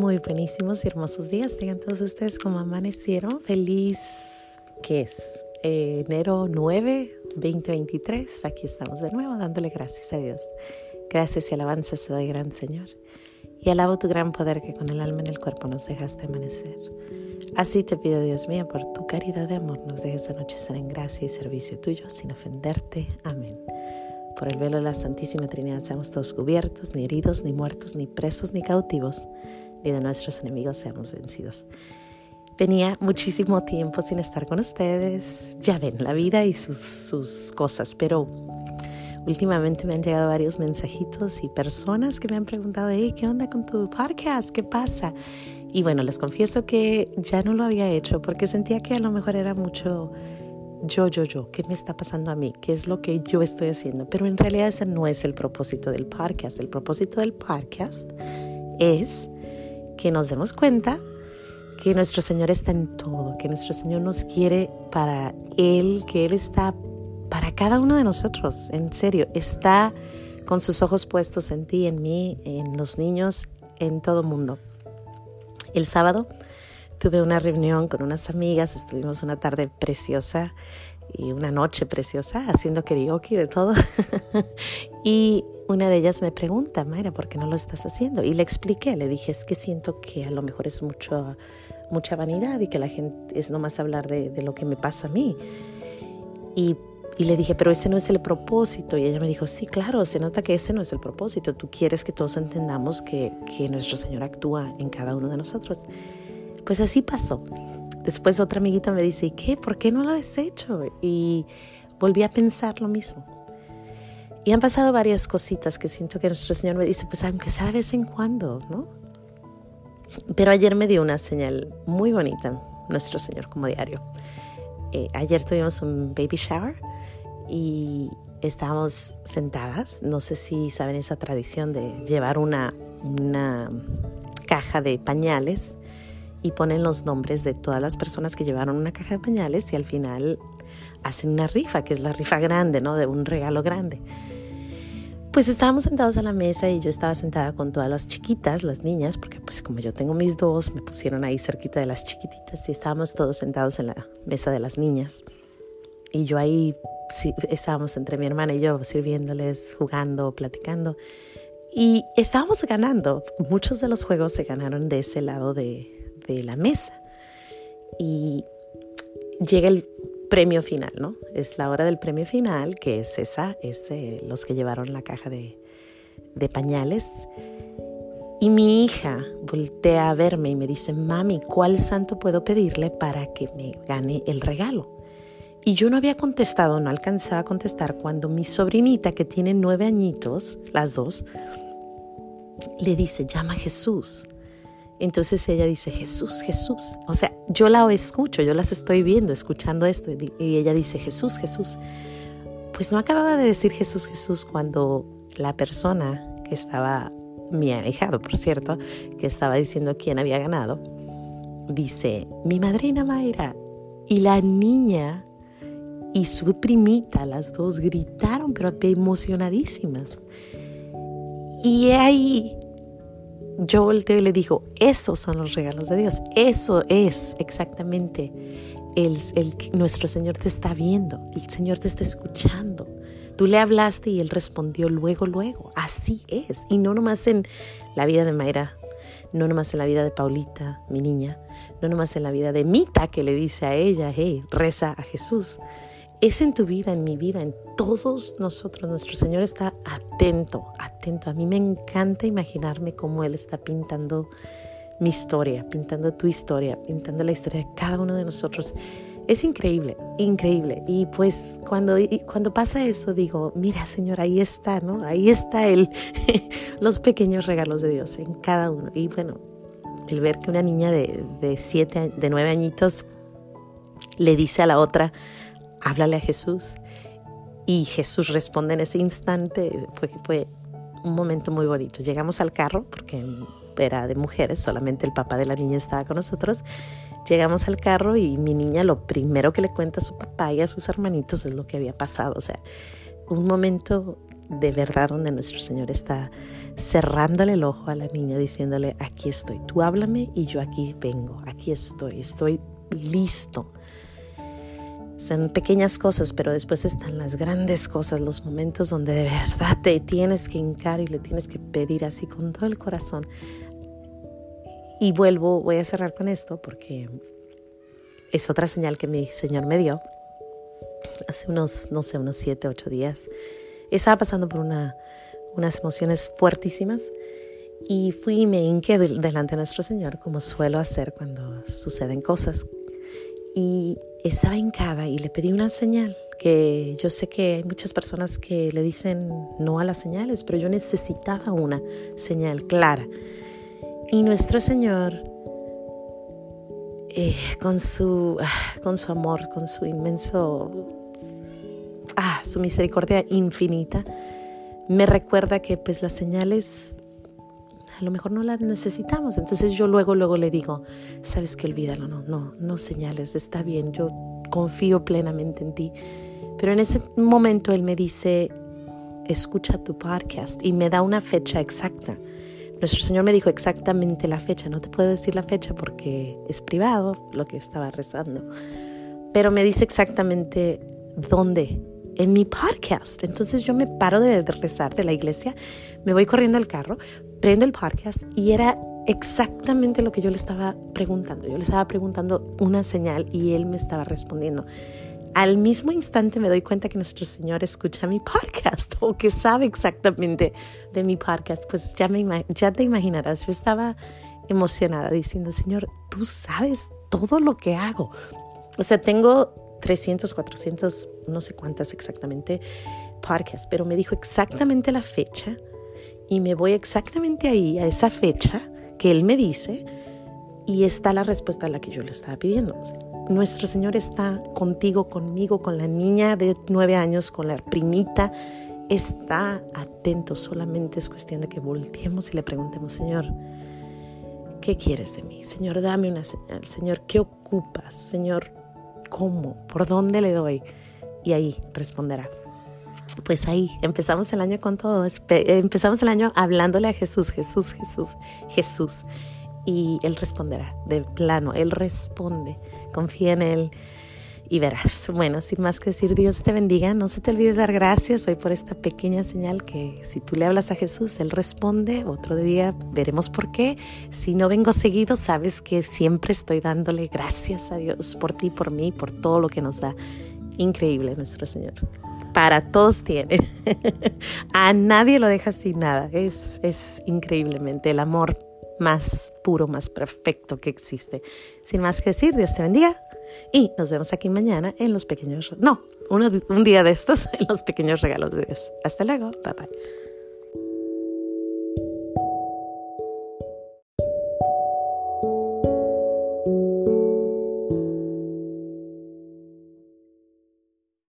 muy buenísimos y hermosos días. Tengan todos ustedes como amanecieron. Feliz, ¿qué es? Eh, enero 9, 2023. Aquí estamos de nuevo dándole gracias a Dios. Gracias y alabanzas te doy, gran Señor. Y alabo tu gran poder que con el alma en el cuerpo nos dejaste amanecer. Así te pido, Dios mío, por tu caridad de amor, nos dejes anochecer en gracia y servicio tuyo sin ofenderte. Amén. Por el velo de la Santísima Trinidad seamos todos cubiertos, ni heridos, ni muertos, ni presos, ni cautivos, ni de nuestros enemigos seamos vencidos. Tenía muchísimo tiempo sin estar con ustedes. Ya ven, la vida y sus, sus cosas, pero últimamente me han llegado varios mensajitos y personas que me han preguntado, hey, ¿qué onda con tu podcast? ¿Qué pasa? Y bueno, les confieso que ya no lo había hecho porque sentía que a lo mejor era mucho yo, yo, yo, ¿qué me está pasando a mí? ¿Qué es lo que yo estoy haciendo? Pero en realidad ese no es el propósito del podcast. El propósito del podcast es que nos demos cuenta que nuestro Señor está en todo, que nuestro Señor nos quiere para Él, que Él está para cada uno de nosotros, en serio, está con sus ojos puestos en ti, en mí, en los niños, en todo mundo. El sábado tuve una reunión con unas amigas, estuvimos una tarde preciosa y una noche preciosa haciendo karaoke de todo. y una de ellas me pregunta, Mayra, ¿por qué no lo estás haciendo? Y le expliqué, le dije, es que siento que a lo mejor es mucho, mucha vanidad y que la gente es nomás hablar de, lo que me pasa a mí. Y, y, le dije, pero ese no es el propósito. Y ella me dijo, sí, claro, se nota que ese no es el propósito. Tú quieres que todos entendamos que, que nuestro Señor actúa en cada uno de nosotros. Pues así pasó. Después otra amiguita me dice, ¿y qué? ¿Por qué no lo has hecho? Y volví a pensar lo mismo. Y han pasado varias cositas que siento que nuestro Señor me dice, pues aunque sea de vez en cuando, ¿no? Pero ayer me dio una señal muy bonita, nuestro Señor como diario. Eh, ayer tuvimos un baby shower y estábamos sentadas. No sé si saben esa tradición de llevar una, una caja de pañales y ponen los nombres de todas las personas que llevaron una caja de pañales y al final hacen una rifa, que es la rifa grande, ¿no? De un regalo grande. Pues estábamos sentados a la mesa y yo estaba sentada con todas las chiquitas, las niñas, porque pues como yo tengo mis dos, me pusieron ahí cerquita de las chiquititas y estábamos todos sentados en la mesa de las niñas. Y yo ahí sí, estábamos entre mi hermana y yo sirviéndoles, jugando, platicando. Y estábamos ganando. Muchos de los juegos se ganaron de ese lado de, de la mesa. Y llega el premio final, ¿no? Es la hora del premio final, que es esa, es eh, los que llevaron la caja de, de pañales. Y mi hija voltea a verme y me dice, mami, ¿cuál santo puedo pedirle para que me gane el regalo? Y yo no había contestado, no alcanzaba a contestar cuando mi sobrinita, que tiene nueve añitos, las dos, le dice, llama a Jesús. Entonces ella dice, Jesús, Jesús. O sea, yo la escucho, yo las estoy viendo, escuchando esto. Y ella dice, Jesús, Jesús. Pues no acababa de decir Jesús, Jesús cuando la persona que estaba, mi ahijado, por cierto, que estaba diciendo quién había ganado, dice, mi madrina Mayra. Y la niña y su primita, las dos gritaron, pero emocionadísimas. Y ahí yo volteo y le digo, esos son los regalos de Dios, eso es exactamente el, el, nuestro Señor te está viendo, el Señor te está escuchando. Tú le hablaste y Él respondió luego, luego. Así es. Y no nomás en la vida de Mayra, no nomás en la vida de Paulita, mi niña, no nomás en la vida de Mita, que le dice a ella, hey, reza a Jesús es en tu vida, en mi vida, en todos nosotros. Nuestro Señor está atento, atento. A mí me encanta imaginarme cómo Él está pintando mi historia, pintando tu historia, pintando la historia de cada uno de nosotros. Es increíble, increíble. Y pues cuando, cuando pasa eso digo, mira Señor, ahí está, ¿no? Ahí está el, los pequeños regalos de Dios en cada uno. Y bueno, el ver que una niña de, de siete, de nueve añitos le dice a la otra, háblale a Jesús. Y Jesús responde en ese instante, fue, fue un momento muy bonito. Llegamos al carro, porque era de mujeres, solamente el papá de la niña estaba con nosotros. Llegamos al carro y mi niña lo primero que le cuenta a su papá y a sus hermanitos es lo que había pasado. O sea, un momento de verdad donde nuestro Señor está cerrándole el ojo a la niña, diciéndole, aquí estoy, tú háblame y yo aquí vengo, aquí estoy, estoy listo. Son pequeñas cosas, pero después están las grandes cosas, los momentos donde de verdad te tienes que hincar y le tienes que pedir así con todo el corazón. Y vuelvo, voy a cerrar con esto porque es otra señal que mi Señor me dio hace unos, no sé, unos siete, ocho días. Estaba pasando por una, unas emociones fuertísimas y fui y me hinqué delante de nuestro Señor, como suelo hacer cuando suceden cosas. Y estaba hincada y le pedí una señal, que yo sé que hay muchas personas que le dicen no a las señales, pero yo necesitaba una señal clara. Y nuestro Señor, eh, con, su, con su amor, con su inmenso ah, su misericordia infinita, me recuerda que pues las señales a lo mejor no las necesitamos. Entonces yo luego, luego le digo, sabes que olvídalo, no, no, no señales, está bien, yo confío plenamente en ti. Pero en ese momento él me dice, escucha tu podcast y me da una fecha exacta. Nuestro Señor me dijo exactamente la fecha, no te puedo decir la fecha porque es privado lo que estaba rezando, pero me dice exactamente dónde en mi podcast. Entonces yo me paro de rezar de la iglesia, me voy corriendo al carro, prendo el podcast y era exactamente lo que yo le estaba preguntando. Yo le estaba preguntando una señal y él me estaba respondiendo. Al mismo instante me doy cuenta que nuestro Señor escucha mi podcast o que sabe exactamente de mi podcast. Pues ya, me, ya te imaginarás, yo estaba emocionada diciendo, Señor, tú sabes todo lo que hago. O sea, tengo 300, 400, no sé cuántas exactamente podcasts, pero me dijo exactamente la fecha y me voy exactamente ahí, a esa fecha que él me dice y está la respuesta a la que yo le estaba pidiendo. Nuestro Señor está contigo, conmigo, con la niña de nueve años, con la primita. Está atento, solamente es cuestión de que volteemos y le preguntemos, Señor, ¿qué quieres de mí? Señor, dame una señal. Señor, ¿qué ocupas? Señor, ¿Cómo? ¿Por dónde le doy? Y ahí responderá. Pues ahí empezamos el año con todo. Empezamos el año hablándole a Jesús, Jesús, Jesús, Jesús. Y Él responderá de plano. Él responde. Confía en Él y verás. Bueno, sin más que decir, Dios te bendiga. No se te olvide dar gracias hoy por esta pequeña señal que si tú le hablas a Jesús, Él responde. Otro día veremos por qué. Si no vengo seguido, sabes que siempre estoy dándole gracias a Dios por ti, por mí, por todo lo que nos da. Increíble nuestro Señor. Para todos tiene. a nadie lo deja sin nada. Es, es increíblemente el amor más puro, más perfecto que existe. Sin más que decir, Dios te bendiga. Y nos vemos aquí mañana en los pequeños, no, un día de estos en los pequeños regalos de Dios. Hasta luego, bye bye.